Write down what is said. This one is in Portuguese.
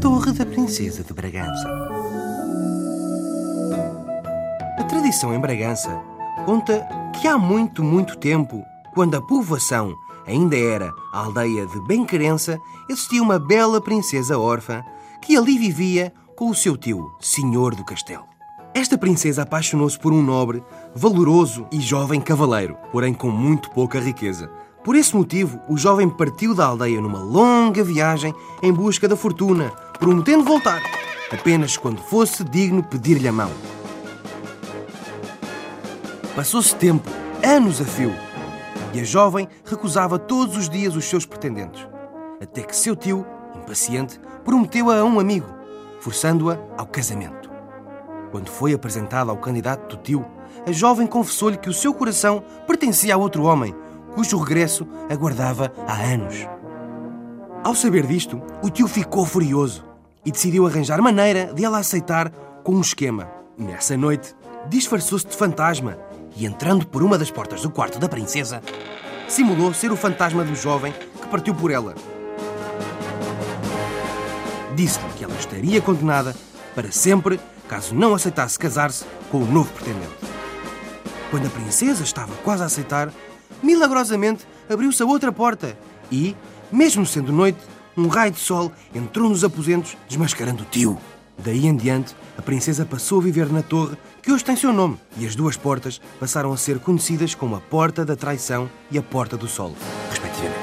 Torre da Princesa de Bragança. A tradição em Bragança conta que há muito, muito tempo, quando a povoação ainda era a aldeia de Benquerença, existia uma bela princesa órfã que ali vivia com o seu tio, senhor do castelo. Esta princesa apaixonou-se por um nobre, valoroso e jovem cavaleiro, porém com muito pouca riqueza. Por esse motivo, o jovem partiu da aldeia numa longa viagem em busca da fortuna, prometendo voltar, apenas quando fosse digno pedir-lhe a mão. Passou-se tempo, anos a fio, e a jovem recusava todos os dias os seus pretendentes, até que seu tio, impaciente, prometeu-a a um amigo, forçando-a ao casamento. Quando foi apresentada ao candidato do tio, a jovem confessou-lhe que o seu coração pertencia a outro homem, cujo regresso aguardava há anos. Ao saber disto, o tio ficou furioso e decidiu arranjar maneira de ela aceitar com um esquema. Nessa noite, disfarçou-se de fantasma e, entrando por uma das portas do quarto da princesa, simulou ser o fantasma do jovem que partiu por ela. Disse-lhe que ela estaria condenada para sempre caso não aceitasse casar-se com o novo pretendente. Quando a princesa estava quase a aceitar, milagrosamente abriu-se a outra porta e, mesmo sendo noite, um raio de sol entrou nos aposentos, desmascarando o tio. Daí em diante, a princesa passou a viver na torre que hoje tem seu nome, e as duas portas passaram a ser conhecidas como a Porta da Traição e a Porta do Sol, respectivamente.